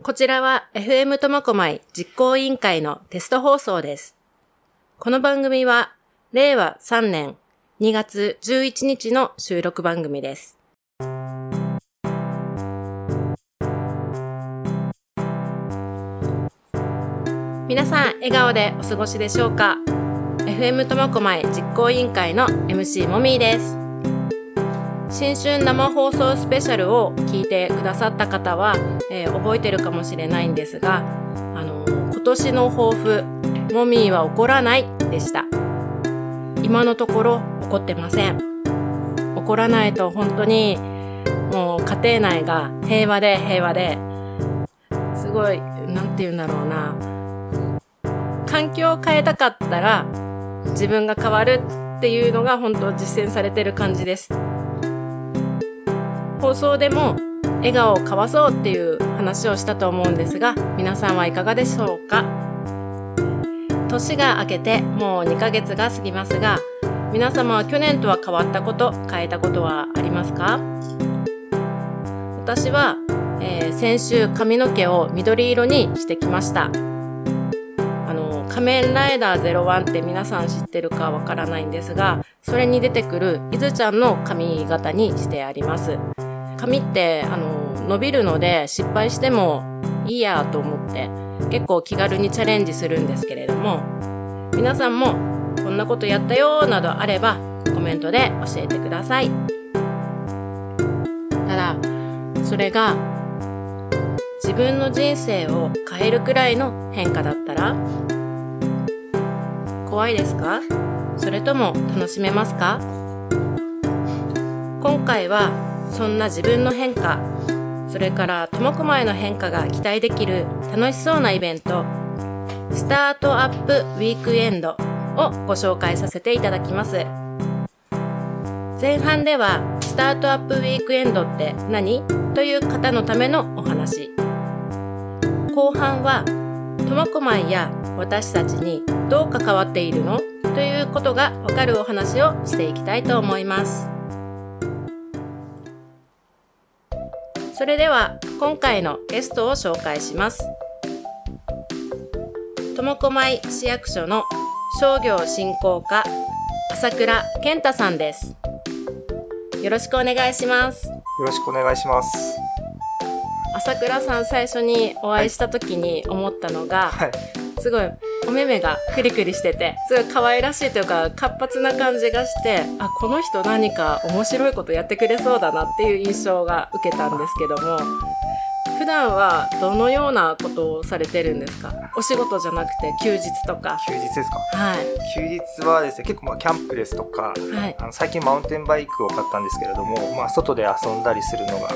こちらは FM 苫小牧実行委員会のテスト放送です。この番組は令和3年2月11日の収録番組です。皆さん笑顔でお過ごしでしょうか？FM 苫小牧実行委員会の MC もみーです。新春生放送スペシャルを聞いてくださった方は、えー覚えてるかもしれないんですが、あの今年の抱負、もみーは怒らないでした。今のところ怒ってません。怒らないと本当にもう家庭内が平和で平和で、すごい、なんて言うんだろうな。環境を変えたかったら自分が変わるっていうのが本当実践されてる感じです。放送でも笑顔を交わそうっていう話をしたと思うんですが、皆さんはいかがでしょうか？年が明けてもう2ヶ月が過ぎますが、皆様は去年とは変わったこと、変えたことはありますか？私は、えー先週髪の毛を緑色にしてきました。あの、仮面ライダー01って皆さん知ってるかわからないんですが、それに出てくるいずちゃんの髪型にしてあります。髪って、あの、伸びるので失敗してもいいやと思って結構気軽にチャレンジするんですけれども、皆さんもこんなことやったよなどあればコメントで教えてください。ただ、それが自分の人生を変えるくらいの変化だったら怖いですか？それとも楽しめますか？今回はそんな自分の変化それから苫小牧の変化が期待できる楽しそうなイベントスタートアップウィークエンドをご紹介させていただきます。前半ではスタートアップウィークエンドって何？という方のためのお話。後半は苫小牧や私たちにどう関わっているの？ということがわかるお話をしていきたいと思います。それでは今回のゲストを紹介します苫小牧市役所の商業振興課朝倉健太さんですよろしくお願いしますよろしくお願いします。朝倉さん最初にお会いした時に思ったのが、はい。すごいお目目がクリクリしててすごい可愛らしいというか活発な感じがしてあこの人何か面白いことやってくれそうだなっていう印象が受けたんですけども普段はどのようなことをされてるんですか？お仕事じゃなくて休日とか。休日ですか？はい。休日はですね、結構まあキャンプですとか、はい。あの最近マウンテンバイクを買ったんですけれども、まあ外で遊んだりするのが好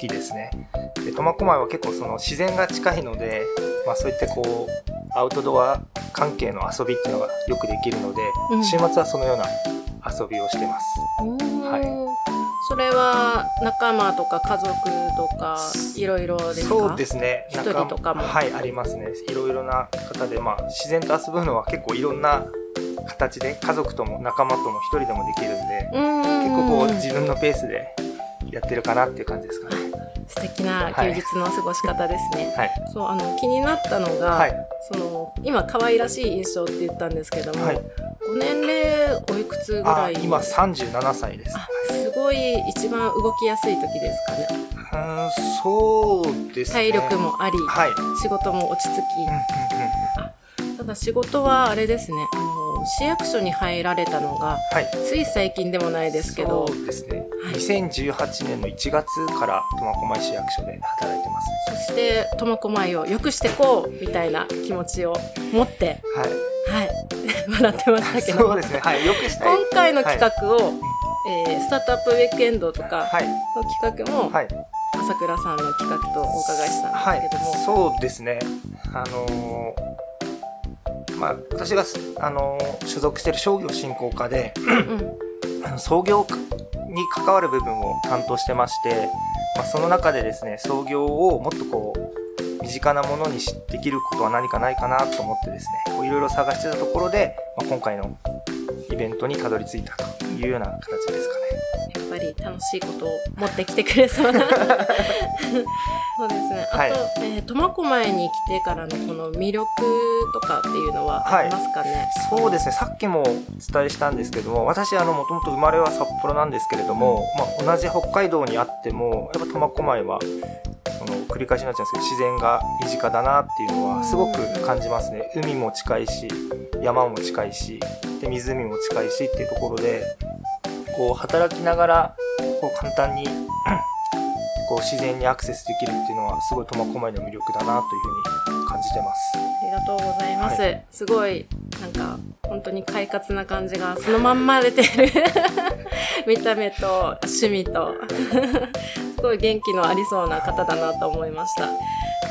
きですね。で、苫小牧は結構その自然が近いので、まあそういったこう、アウトドア関係の遊びっていうのがよくできるので、うん週末はそのような遊びをしてます。はいそれは仲間とか家族とかいろいろですか？そうですね。一人とかも？はい、ありますね。いろいろな方で、まあ、自然と遊ぶのは結構いろんな形で、家族とも仲間とも一人でもできるんで、うん結構こう自分のペースでやってるかなっていう感じですかね。素敵な休日の過ごし方ですね、はい。そうあの気になったのが、はい。その今可愛らしい印象って言ったんですけども、はい。ご年齢おいくつぐらい？あ今37歳です。あすごい一番動きやすい時ですかねうーん、そうですね。体力もあり、はい。うん仕事も落ち着うんきただ仕事はあれですねあの市役所に入られたのがはい。つい最近でもないですけどそうですね。はい2018年の1月から苫小牧市役所で働いてます。そして苫小牧を良くしてこうみたいな気持ちを持ってはい。はい笑ってましたけどそうですね。はい。よくしたい。今回の企画を、えースタートアップウィークエンドとかはい。の企画も、はい。朝倉さんの企画とお伺いしたんはいですけども、、そうですね。あのーまあ、私がす、あのー所属している商業振興課で、うんあの創業に関わる部分を担当してまして、まあ、その中でですね、創業をもっとこう、身近なものにできることは何かないかなと思ってですね、いろいろ探してたところで、まあ、今回のイベントにたどり着いたというような形ですかね。やっぱぱり楽しいことを持ってきてくれそうな。そうですね。あと、はい。えー苫小牧に来てからのこの魅力とかっていうのはありますかね、そうですね。さっきもお伝えしたんですけども私あのもともと生まれは札幌なんですけれども、まあ、同じ北海道にあってもやっぱ苫小牧はその繰り返しになっちゃうんですけど自然が身近だなっていうのはすごく感じますね。海も近いし山も近いしで湖も近いしっていうところでこう働きながらこう簡単に こう自然にアクセスできるっていうのはすごい苫小牧の魅力だなというふうに感じてます。ありがとうございます。はすごい、なんか、本当に快活な感じがそのまんま出てる。見た目と趣味と。すごい元気のありそうな方だなと思いました。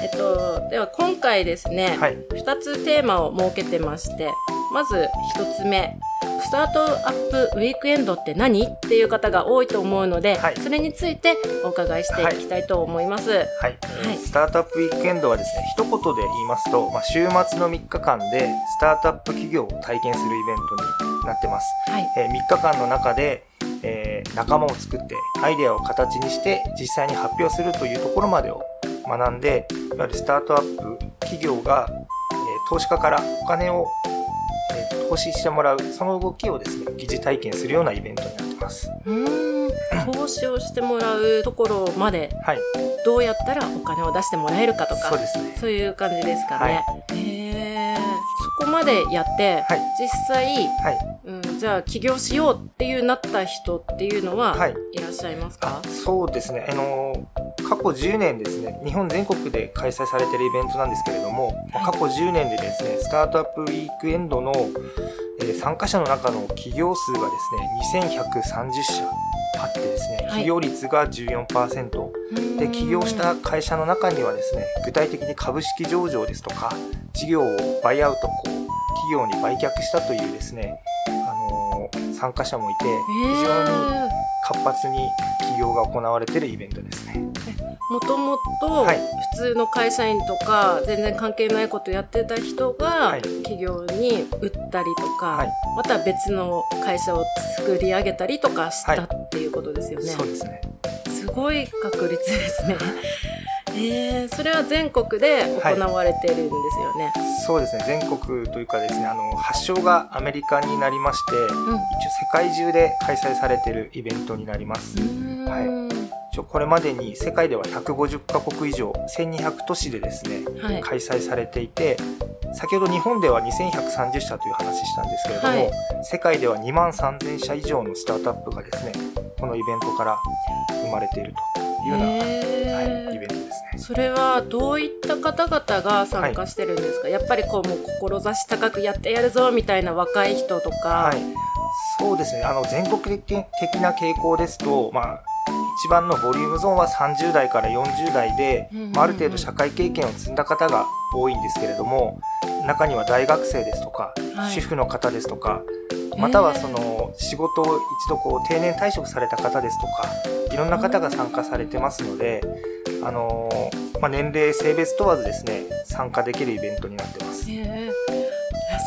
えっと、では今回ですね、はい2つテーマを設けてまして、まず1つ目、スタートアップウィークエンドって何？っていう方が多いと思うので、はい。それについてお伺いしていきたいと思います。はい、はい。スタートアップウィークエンドはですね一言で言いますと、まあ、週末の3日間でスタートアップ企業を体験するイベントになってます、はい。えー3日間の中で、えー仲間を作ってアイデアを形にして実際に発表するというところまでを学んでいわゆるスタートアップ企業が、えー投資家からお金を、えー投資してもらうその動きをですね疑似体験するようなイベントになってます。うーん。投資をしてもらうところまではい。どうやったらお金を出してもらえるかとかそうですね。そういう感じですかね。はい。へー。そこまでやって、はい。実際、はい。うん、じゃあ起業しようっていうなった人っていうのは、はい。い、らっしゃいますか？そうですね、あの過去10年ですね、日本全国で開催されているイベントなんですけれども、はい。過去10年でですね、スタートアップウィークエンドの、えー参加者の中の企業数がですね、2130社あってですね、はい。企業率が14%、で起業した会社の中にはですね具体的に株式上場ですとか事業をバイアウトこう企業に売却したというですね、あのー参加者もいて非常に活発に起業が行われているイベントですね。もともとはい普通の会社員とか全然関係ないことやってた人がはい企業に売ったりとか、はいまた別の会社を作り上げたりとかしたはいっていうことですよね。そうですね。すごい確率ですね。えー、それは全国で行われてるんですよね。そうですね。全国というかですね、あの発祥がアメリカになりまして、一応世界中で開催されているイベントになります。うん。ははいこれまでに世界では150カ国以上、1200都市でですね、はい。開催されていて先ほど日本では2130社という話したんですけれども、はい。世界では2万3000社以上のスタートアップがですねこのイベントから生まれているというような、はい、イベントですね。それはどういった方々が参加してるんですか、やっぱりこうもう志高くやってやるぞみたいな若い人とか、はい、そうですね。あの全国的な傾向ですと、まあ、一番のボリュームゾーンは30代から40代で、まあ、ある程度社会経験を積んだ方が多いんですけれども中には大学生ですとか、はい。主婦の方ですとかまたはその仕事を一度こう定年退職された方ですとかいろんな方が参加されてますので、あのーまあ、年齢性別問わずですね参加できるイベントになってます。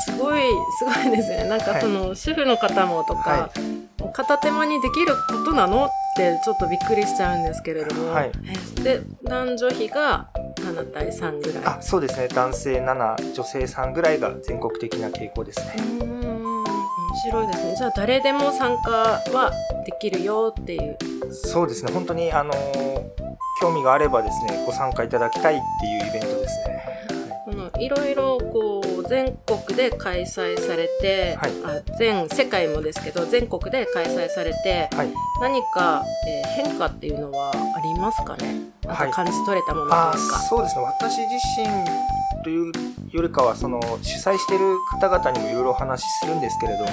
すごいすごいですね。なんかその、主婦の方もとか、はもう片手間にできることなの？ってちょっとびっくりしちゃうんですけれども、はい。えで男女比が7対3ぐらい。あそうですね。男性7女性3ぐらいが全国的な傾向ですね。面白いですね。じゃあ誰でも参加はできるよっていう。そうですね。本当にあのー興味があればですねご参加いただきたいっていうイベントですね。このいろいろこう全国で開催されて、はい。あ全世界もですけど全国で開催されてはい、何か、えー変化っていうのはありますかね？なんはい。か感じ取れたものとあいうか、そうですね。私自身というよりかはその主催している方々にもいろいろお話しするんですけれど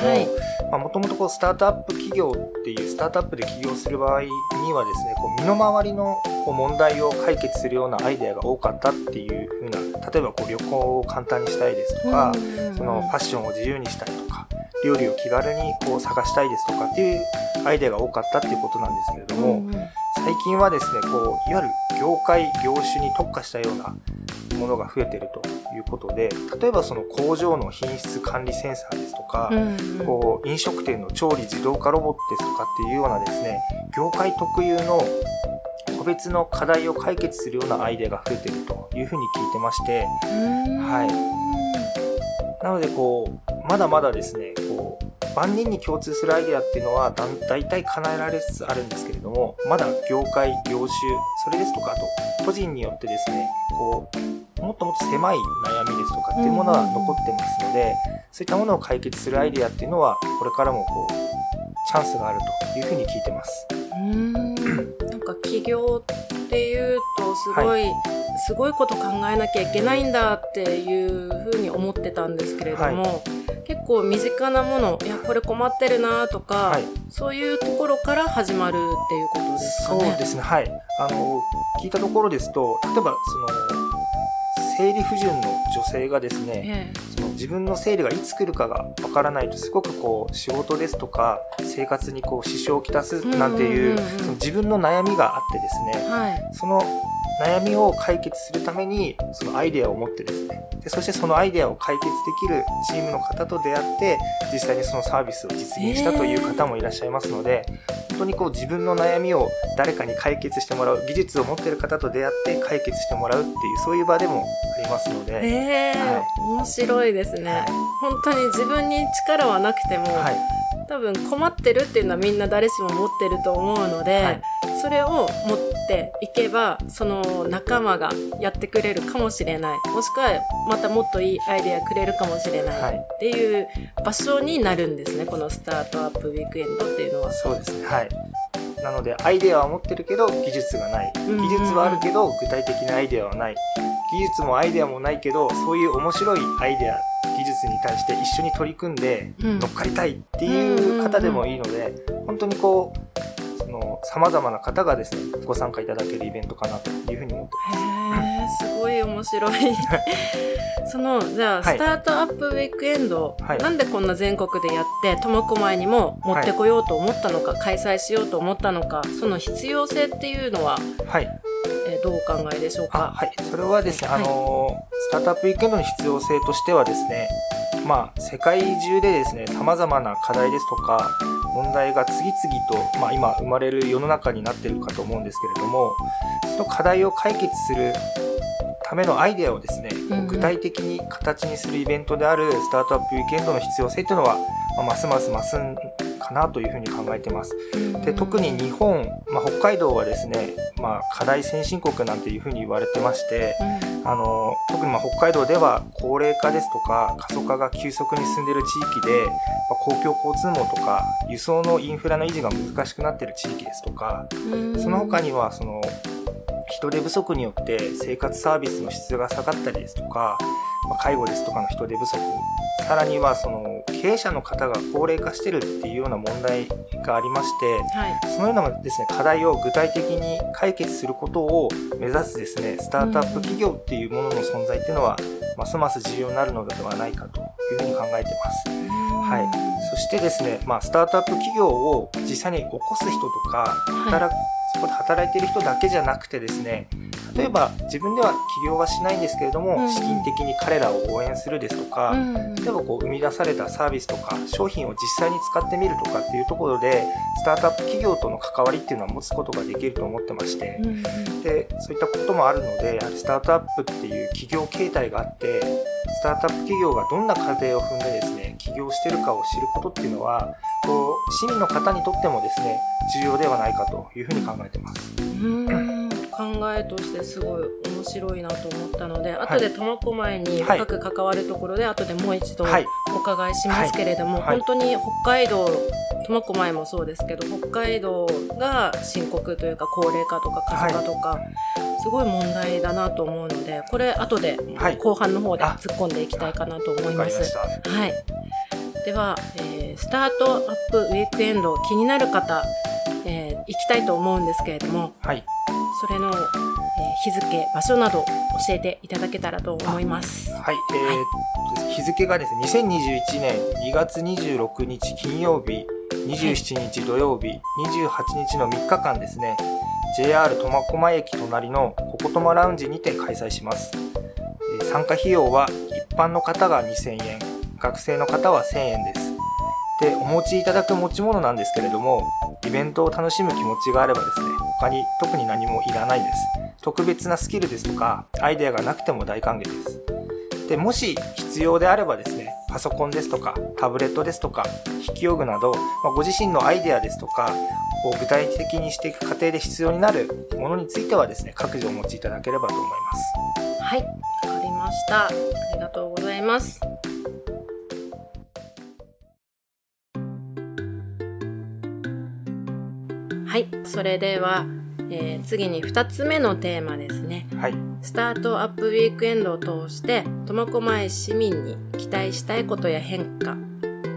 も、もともとこうスタートアップ企業っていうスタートアップで起業する場合にはですねこう身の回りのこう問題を解決するようなアイデアが多かったっていうふうな例えばこう旅行を簡単にしたいですとか、うんそのファッションを自由にしたいとか料理を気軽にこう探したいですとかっていうアイデアが多かったっていうことなんですけれども、最近はですねこういわゆる業界業種に特化したようなものが増えてるということで例えばその工場の品質管理センサーですとか、うんうん。こう飲食店の調理自動化ロボットですとかっていうようなですね業界特有の個別の課題を解決するようなアイデアが増えてるというふうに聞いてましてはい。なのでこうまだまだですねこう万人に共通するアイデアっていうのはだん大体叶えられつつあるんですけれどもまだ業界業種それですとかあと個人によってですねこうもっともっと狭い悩みですとかっていうものは残ってますので、そういったものを解決するアイデアっていうのはこれからもこうチャンスがあるというふうに聞いてます。うーんなんか起業っていうとすごい、すごいこと考えなきゃいけないんだっていうふうに思ってたんですけれども、結構身近なものいやこれ困ってるなとか、はいそういうところから始まるっていうことですかそうね。ですね、はい。あの、聞いたところですと、例えば、その、生理不順の女性がですね、えその自分の生理がいつ来るかがわからないと、すごくこう、仕事ですとか、生活にこう、支障をきたすなんていう、その自分の悩みがあってですね、えはい。その悩みを解決するために、そのアイデアを持ってですね、でそしてそのアイデアを解決できるチームの方と出会って、実際にそのサービスを実現したという方もいらっしゃいますので、本当にこう自分の悩みを誰かに解決してもらう、技術を持っている方と出会って解決してもらうっていう、そういう場でもありますので、ええはい。面白いですね、はい。本当に自分に力はなくても、はい、多分困ってるっていうのはみんな誰しも持ってると思うので、はいそれを持っていけばその仲間がやってくれるかもしれないもしくはまたもっといいアイデアくれるかもしれなはいいっていう場所になるんですねこのスタートアップウィークエンドっていうのは。そうですね、はい。なので、アイデアは持ってるけど、技術がない。技術はあるけど、具体的なアイデアはない。技術もアイデアもないけど、そういう面白いアイデア、技術に対して一緒に取り組んで、うん乗っかりたいっていう方でもいいので、本当にこう、様々な方がですね、ご参加いただけるイベントかなというふうに思ってへえすごい面白い。そのじゃあ、はい。スタートアップウィークエンド、はい。なんでこんな全国でやって苫小牧にも持ってこようと思ったのか、開催しようと思ったのかその必要性っていうのは、ます。はい。えーどうお考えでしょうあかはい。それはですね、はい。あのー、スタートアップウィークエンドの必要性としてはですね、まあ、世界中でですね、様々な課題ですとか、問題が次々と、まあ、今生まれる世の中になっているかと思うんですけれども、その課題を解決するためのアイデアをですね、うんうん。具体的に形にするイベントであるスタートアップウィークエンドの必要性というのは、まあ、ますます増すんかなというふうに考えています。で特に日本、まあ、北海道はですね、まあ、課題先進国なんていうふうに言われてましてうんあの特にまあ北海道では高齢化ですとか過疎化が急速に進んでいる地域で、まあ公共交通網とか輸送のインフラの維持が難しくなっている地域ですとかうんその他にはその人手不足によって生活サービスの質が下がったりですとか、まあ介護ですとかの人手不足さらにはその経営者の方が高齢化してるっていうような問題がありましてはい。そのようなですね、課題を具体的に解決することを目指すですね、スタートアップ企業っていうものの存在っていうのは、ますます重要になるのではないかというふうに考えてます。はい。そしてですね、まあ、スタートアップ企業を実際に起こす人とか、働く、そこで働いている人だけじゃなくてですね、例えば自分では起業はしないんですけれども、うん。資金的に彼らを応援するですとか、うん。例えばこう生み出されたサービスとか商品を実際に使ってみるとかっていうところでスタートアップ企業との関わりっていうのは持つことができると思ってましてうんうん。でそういったこともあるのでスタートアップっていう企業形態があってスタートアップ企業がどんな過程を踏んでですね起業してるかを知ることっていうのはこう市民の方にとってもですね重要ではないかというふうに考えてます。うん考えとしてすごい面白いなと思ったので、い後で苫小牧に深く関わるところで、後でもう一度はいお伺いしますけれども、はいはい本当に北海道苫小牧もそうですけど北海道が深刻というか高齢化とか過疎化とか、すごい問題だなと思うのでこれ後ではい後半の方であ突っ込んでいきたいかなと思いま。す。はい。では、えースタートアップウィークエンド気になる方、えー行きたいと思うんですけれども、はい。それの、えー日付、場所など教えていただけたらと思います。はい、えー、日付がですね、2021年2月26日金曜日、27日土曜日、28日の3日間ですね、JR 苫小牧駅隣のココトマラウンジにて開催します。参加費用は一般の方が2000円、学生の方は1000円です。で、お持ちいただく持ち物なんですけれども、イベントを楽しむ気持ちがあればですね、他に特に何もいらないです。特別なスキルですとか、アイデアがなくても大歓迎です。で、もし必要であればですね、パソコンですとか、タブレットですとか、筆記用具など、まあ、ご自身のアイデアですとか、を具体的にしていく過程で必要になるものについてはですね、各自お持ちいただければと思います。はい、わかりました。ありがとうございます。それでは、えー、次に2つ目のテーマですね。はい。スタートアップウィークエンドを通して、苫小牧市民に期待したいことや変化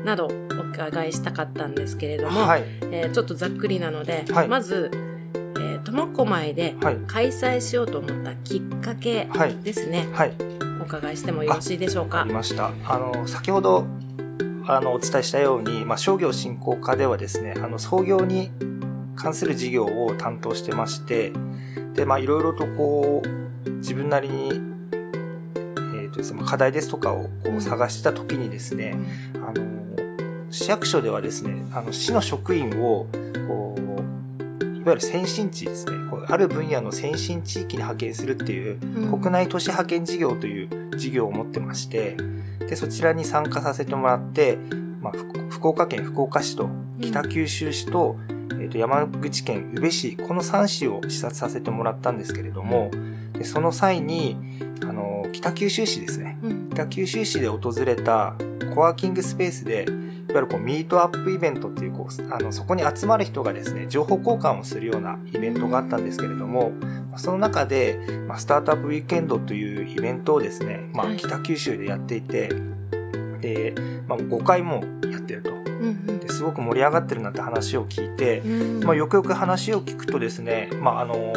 などお伺いしたかったんですけれども、はい、えー、ちょっとざっくりなので、はい、まず、え苫小牧で開催しようと思ったきっかけですね。はい。お伺いしてもよろしいでしょうか？ありました。あの、先ほどあの、お伝えしたように、まあ、商業振興課ではですね、あの、創業に関する事業を担当してまして、で、まあ、いろいろとこう、自分なりに、えっ、ー、とですね、課題ですとかをこう探した時にですね、あの、市役所ではですね、あの、市の職員を、こう、いわゆる先進地ですね、こうある分野の先進地域に派遣するっていう、国内都市派遣事業という事業を持ってまして、で、そちらに参加させてもらって、まあ、福岡県福岡市と北九州市と、えー、と山口県宇部市、この3市を視察させてもらったんですけれども、でその際に、あの、北九州市ですね。うん、北九州市で訪れたコワーキングスペースで、いわゆるこうミートアップイベントっていうこうあのそこに集まる人がですね情報交換をするようなイベントがあったんですけれどもその中で、まあ、スタートアップウィークエンドというイベントをですね、まあ、北九州でやっていて、で、まあ、5回もやってると。ですごく盛り上がってるなんて話を聞いて、まあ、よくよく話を聞くとですね、まあ、あの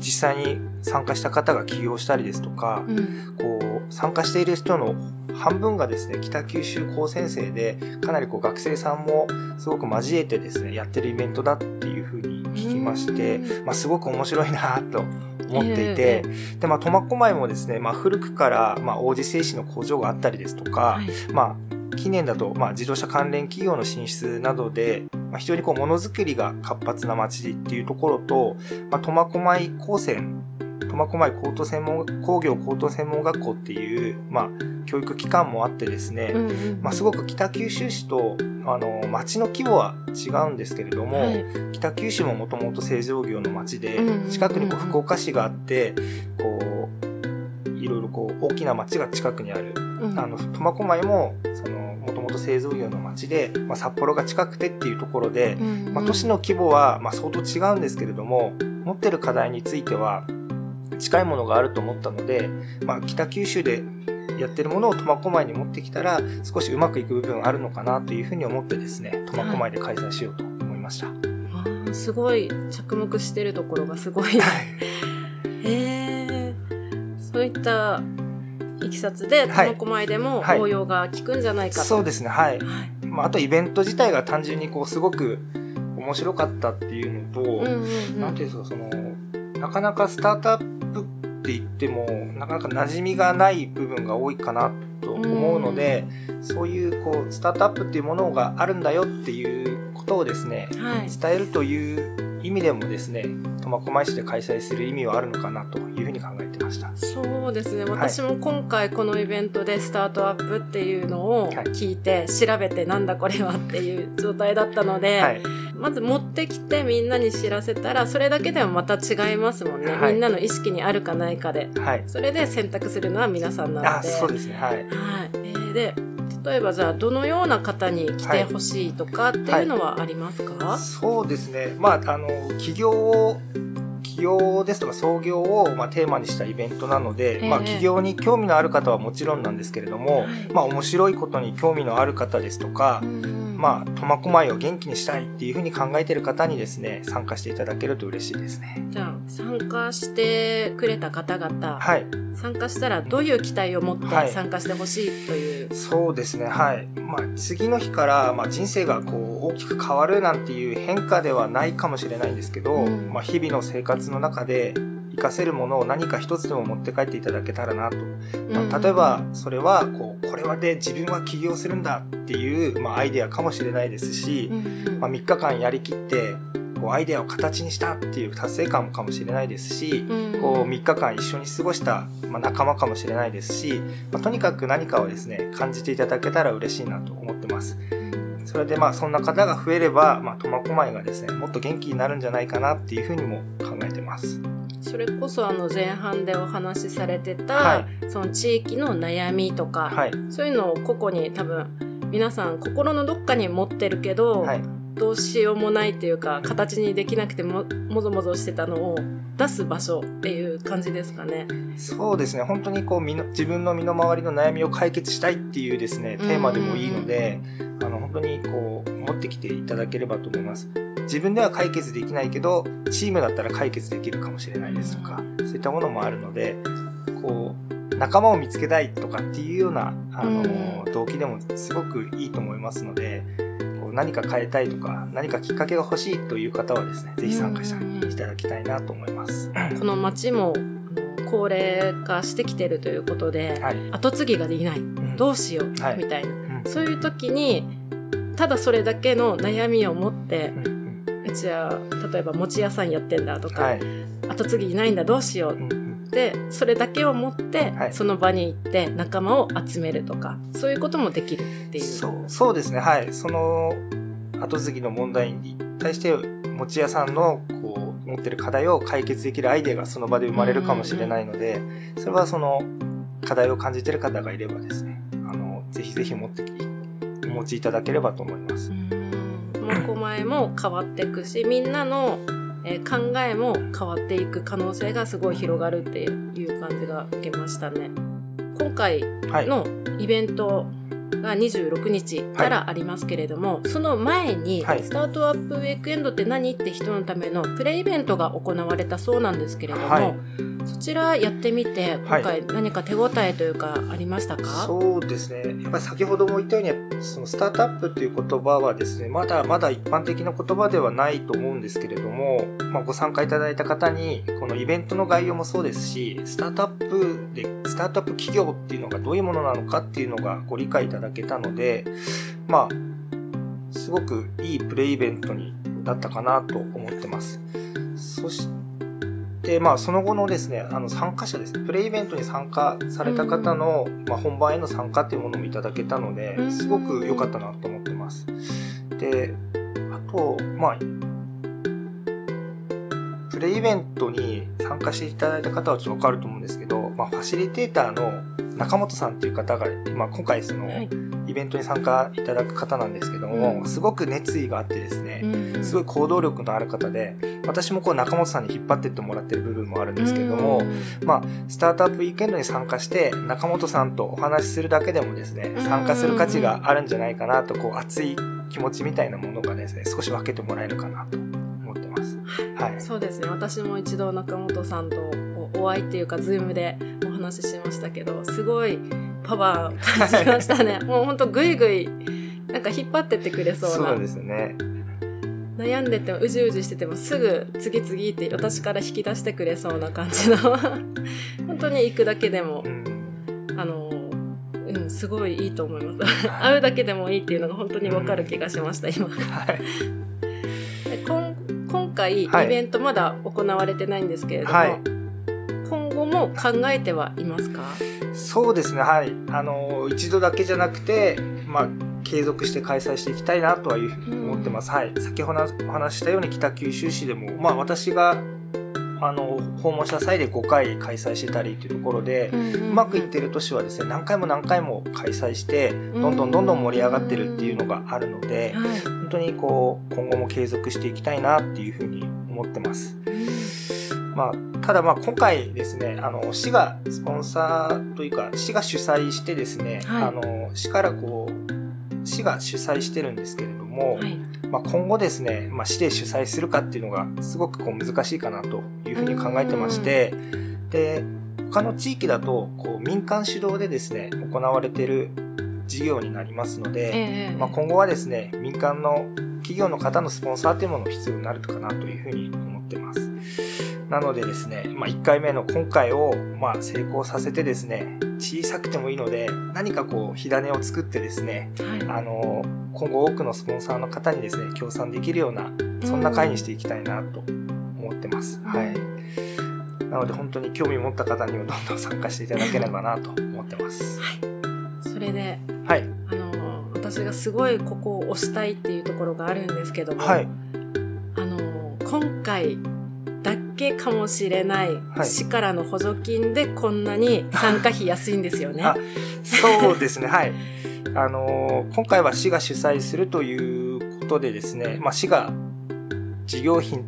実際に参加した方が起業したりですとか、うん、こう参加している人の半分がですね北九州高専生でかなりこう学生さんもすごく交えてですねやってるイベントだっていうふうに聞きまして、まあ、すごく面白いなと思っていて、で、まあ、苫小牧もですね、まあ、古くから、まあ、王子製紙の工場があったりですとか、はい、まあ、近年だと、まあ、自動車関連企業の進出などで、まあ、非常にこうものづくりが活発な街っていうところと、まあ、苫小牧高専苫小牧高等専門工業高等専門学校っていう、まあ、教育機関もあってですね、うんうん、まあ、すごく北九州市とあの町の規模は違うんですけれども、はい、北九州ももともと製造業の町で、近くにこう福岡市があってこういろいろこう大きな町が近くにある、うん、あの苫小牧もそのもともと製造業の町で、まあ、札幌が近くてっていうところで、うんうん、まあ、都市の規模はまあ相当違うんですけれども持ってる課題については近いものがあると思ったので、まあ、北九州でやってるものを苫小牧に持ってきたら少しうまくいく部分あるのかなというふうに思ってですね苫小牧で開催しようと思いました。はい、すごい着目してるところがすごい。えー、そういったいきさつで苫小牧でも応用が効くんじゃないかと、はい、そうですねはい、はい、まあ、あとイベント自体が単純にこうすごく面白かったっていうのと、うんうんうん、なんていうんですかそのなかなかスタートアップって言ってもなかなか馴染みがない部分が多いかなと思うので、うん、そういうこうスタートアップっていうものがあるんだよっていうことをですね、はい、伝えるという意味でもですね苫小牧市で開催する意味はあるのかなというふうに考えてましたそうですね。私も今回このイベントでスタートアップっていうのを聞いて調べてなんだこれはっていう状態だったので、はい、まず持ってきてみんなに知らせたらそれだけではまた違いますもんね、はい、みんなの意識にあるかないかで、はい、それで選択するのは皆さんなので。そうですね。はい、はい。えー、で例えばじゃあどのような方に来てほしいとかっていうのはありますか、そうですね。まああの企業を起業ですとか創業をまあテーマにしたイベントなので、えー、まあ、起業に興味のある方はもちろんなんですけれども、はい、まあ、面白いことに興味のある方ですとか、まあ、苫小牧を元気にしたいっていうふうに考えている方にですね参加していただけると嬉しいですね。じゃあ参加してくれた方々、はい、参加したらどういう期待を持って参加してほしいという、はい、そうですねはい、まあ、次の日から、まあ、人生がこう大きく変わるなんていう変化ではないかもしれないんですけど、うん、まあ、日々の生活の中でい活かせるものを何か一つでも持って帰っていただけたらなと。まあ、例えば、それは、こう、これはで自分は起業するんだっていう、まあ、アイデアかもしれないですし、まあ、3日間やりきって、こうアイデアを形にしたっていう達成感かもしれないですし、こう3日間一緒に過ごした、まあ、仲間かもしれないですし、まあ、とにかく何かをですね感じていただけたら嬉しいなと思ってます。それでまあそんな方が増えれば、まあ、苫小牧がですねもっと元気になるんじゃないかなっていうふうにも考えてます。それこそあの前半でお話しされてた、はい、その地域の悩みとか、はい、そういうのを個々に多分皆さん心のどっかに持ってるけど、はい、どうしようもないっていうか形にできなくてももぞもぞしてたのを出す場所っていう感じですかね。そうですね。本当にこう自分の身の回りの悩みを解決したいっていうですねテーマでもいいので、あの本当にこう持ってきていただければと思います。自分では解決できないけどチームだったら解決できるかもしれないですとか、そういったものもあるのでこう仲間を見つけたいとかっていうようなあの、動機でもすごくいいと思いますので。何か変えたいとか何かきっかけが欲しいという方はですね是非参加していただきたいなと思います。この町も高齢化してきてるということで、はい、後継ぎができない、うん、どうしよう、はい、みたいな、うん、そういう時にただそれだけの悩みを持って、うん、うちは例えば餅屋さんやってんだとか、はい、後継ぎいないんだどうしよう、でそれだけを持って、その場に行って仲間を集めるとかそういうこともできるっていう。そうそうですね。はい。その後継ぎの問題に対して餅屋さんのこう持ってる課題を解決できるアイデアがその場で生まれるかもしれないので、それはその課題を感じてる方がいればですね。あのぜひぜひ持ってお持ちいただければと思います。も前も変わっていくしみんなのえー、考えも変わっていく可能性がすごい広がるっていう感じが受けましたね。今回のイベントが26日からありますけれども、はい、その前に、スタートアップウィークエンドって何って人のためのプレイベントが行われたそうなんですけれども、はい、そちらやってみて今回何か手応えというかありましたか、はい、そうですね。やっぱり先ほども言ったようにそのスタートアップっていう言葉はですねまだまだ一般的な言葉ではないと思うんですけれども、まあ、ご参加いただいた方にこのイベントの概要もそうですしスタートアップでスタートアップ企業っていうのがどういうものなのかっていうのがご理解いただけたのでまあすごくいいプレイイベントにだったかなと思ってます。そしてで、まあ、その後のですね、あの、参加者ですね、プレイイベントに参加された方の、まあ、本番への参加っていうものもいただけたので、すごく良かったなと思ってます。で、あと、まあ、プレイイベントに参加していただいた方はちょっとわかると思うんですけど、まあ、ファシリテーターの中本さんっていう方が、まあ、今回その、イベントに参加いただく方なんですけども、すごく熱意があってですね、すごい行動力のある方で、私もこう中本さんに引っ張ってってもらってる部分もあるんですけども、まあ、スタートアップウィークエンドに参加して中本さんとお話しするだけでもですね、参加する価値があるんじゃないかなと、こう熱い気持ちみたいなものがですね、少し分けてもらえるかなと思ってます。はい。そうですね。私も一度中本さんとお会いっていうか、ズームでお話ししましたけど、すごいパワー感じましたね。もうほんとぐいぐい、なんか引っ張ってってくれそうな。そうですね。悩んでてもうじうじしててもすぐ次々って私から引き出してくれそうな感じの 本当に行くだけでも、うん、あの、うん、すごいいいと思います。会うだけでもいいっていうのが本当にわかる気がしました、今。はい、今今回、イベントまだ行われてないんですけれども、はい、今後も考えてはいますか？そうですね、はい。あの、一度だけじゃなくて、まあ、継続して開催していきたいなとはいうふうに思ってます。はい。先ほどお話したように北九州市でも、まあ私があの訪問した際で5回開催してたりっていうところで、うまくいってる年はですね何回も何回も開催してどんどんどんどん盛り上がってるっていうのがあるので、本当にこう今後も継続していきたいなっていうふうに思ってます。まあ、ただまあ今回ですね、あの、市がスポンサーというか、市が主催してですね、はい、あの、市からこう、市が主催してるんですけれども、はい、まあ、今後ですね、まあ、市で主催するかっていうのがすごくこう難しいかなというふうに考えてまして、で、他の地域だとこう民間主導でですね、行われている事業になりますので、えー、まあ、今後はですね、民間の企業の方のスポンサーというものが必要になるかなというふうに思ってます。なのでですね、まあ、1回目の今回を、まあ、成功させてですね、小さくてもいいので、何かこう、火種を作ってですね、はい。あの、今後多くのスポンサーの方にですね、協賛できるような、そんな会にしていきたいなと思ってます。はい。なので本当に興味持った方にもどんどん参加していただければなと思ってます。それで、はい。あの、私がすごいここを押したいっていうところがあるんですけども、はい。あの、今回だけかもしれないはい市からの補助金でこんなに参加費安いんですよね。あそうですね、はい。あのー今回は市が主催するということでですね、まあ、市が事業費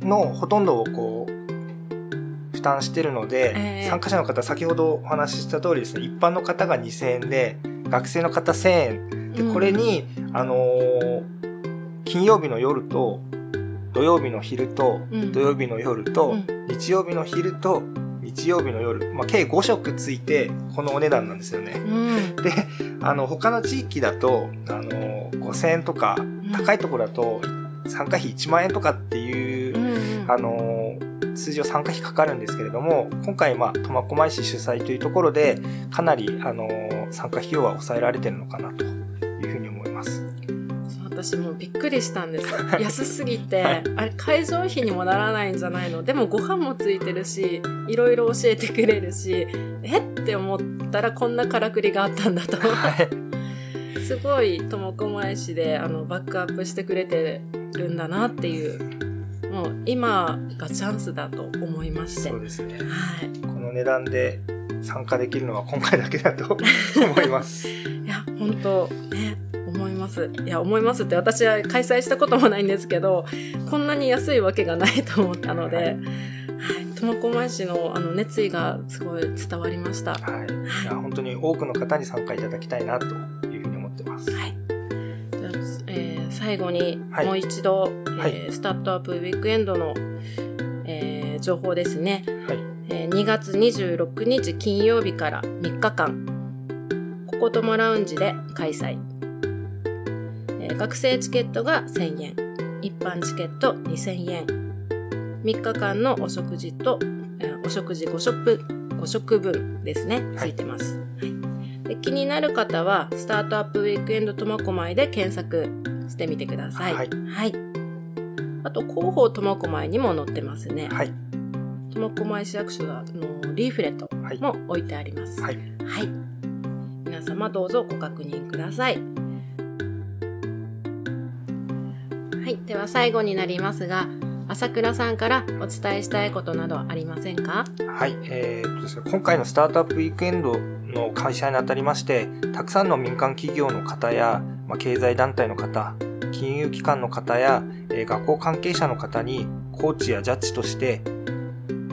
のほとんどをこう、負担してるので、ええ参加者の方、先ほどお話しした通りですね、一般の方が2000円で、学生の方1000円。で、うんこれに、あのー金曜日の夜と、土曜日の昼と、うん土曜日の夜と、うん日曜日の昼と、日曜日の夜、まあ、計5食ついて、このお値段なんですよね。うん。で、あの、他の地域だと、あの、5000円とか、高いところだと、参加費1万円とかっていうう、んうんあの、通常参加費かかるんですけれども、今回、まあ、苫小牧市主催というところで、かなり、あの、参加費用は抑えられてるのかなというふうに思います。私もうびっくりしたんです。安すぎて、はいあれ会場費にもならないんじゃないのでもご飯もついてるし、いろいろ教えてくれるし、え？って思ったらこんなからくりがあったんだと。はい。すごい苫小牧市であのバックアップしてくれてるんだなっていう、もう今がチャンスだと思いまして。そうですね。はい。この値段で参加できるのは今回だけだと思います。本当ね、思います。いや、思いますって私は開催したこともないんですけど、こんなに安いわけがないと思ったので、ははいい。苫小牧市のあの熱意がすごい伝わりました。ははい。いや、本当に多くの方に参加いただきたいなというふうに思ってます。い。じゃあえー最後にはいもう一度、はいえースタートアップウィークエンドの、えー情報ですね。はい。えー2月26日金曜日から3日間、ココトモラウンジで開催。えー学生チケットが1000円、一般チケット2000円。3日間のお食事と、えーお食事5食、5食分ですね、ついてます。はいで気になる方は、スタートアップウィークエンド苫小牧で検索してみてください。はいはい。あと、広報苫小牧にも載ってますね。はい。苫小牧市役所のリーフレットはい。も置いてあります。はい。はい。皆様どうぞご確認ください。はい。では最後になりますが、朝倉さんからお伝えしたいことなどありませんか？はい、えーっとですね、今回のスタートアップウィークエンドの開催にあたりまして、たくさんの民間企業の方や、まあ、経済団体の方、金融機関の方や、えー学校関係者の方にコーチやジャッジとして、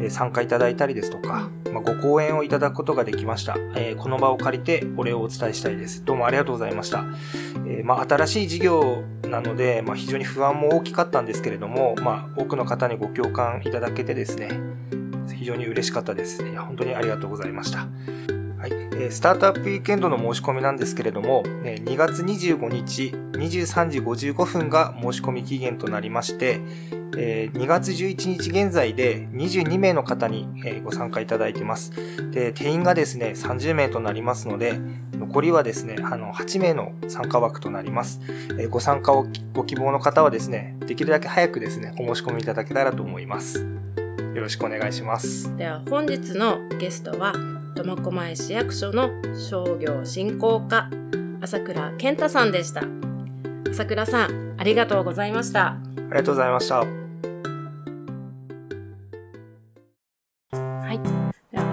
参加いただいたりですとか、まあ、ご講演をいただくことができました、えーこの場を借りてお礼をお伝えしたいです。どうもありがとうございました。えーまあ、新しい事業なので、まあ、非常に不安も大きかったんですけれども、まあ、多くの方にご共感いただけてですね、非常に嬉しかったです。本当にありがとうございました。はい、えスタートアップウィークエンドの申し込みなんですけれども、え2月25日23時55分が申し込み期限となりまして、え2月11日現在で22名の方にえご参加いただいてます。で、定員がですね、30名となりますので、残りはですね、あの、8名の参加枠となります。えご参加をご希望の方はですね、できるだけ早くですね、お申し込みいただけたらと思います。よろしくお願いします。では本日のゲストは苫小牧市役所の商業振興課朝倉健太さんでした。朝倉さんありがとうございました。ありがとうございました。はい。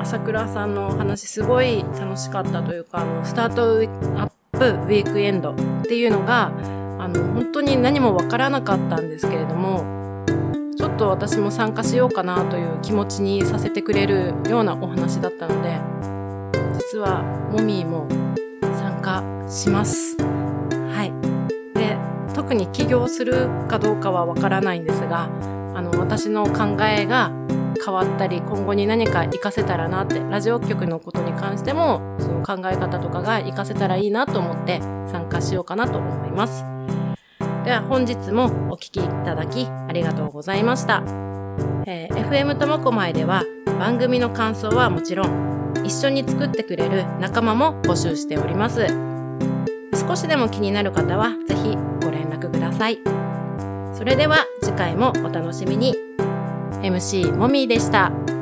朝倉さんのお話すごい楽しかったというかあのスタートアップウィークエンドっていうのがあの本当に何もわからなかったんですけれどもちょっと私も参加しようかなという気持ちにさせてくれるようなお話だったので実はモミーも参加します。はい。で、特に起業するかどうかはわからないんですが、あの、私の考えが変わったり、今後に何か活かせたらなって、ラジオ局のことに関しても、その考え方とかが活かせたらいいなと思って参加しようかなと思います。では本日もお聞きいただきありがとうございました。えー FM ともこまえでは番組の感想はもちろん一緒に作ってくれる仲間も募集しております少しでも気になる方はぜひご連絡くださいそれでは次回もお楽しみに MC もみーでした。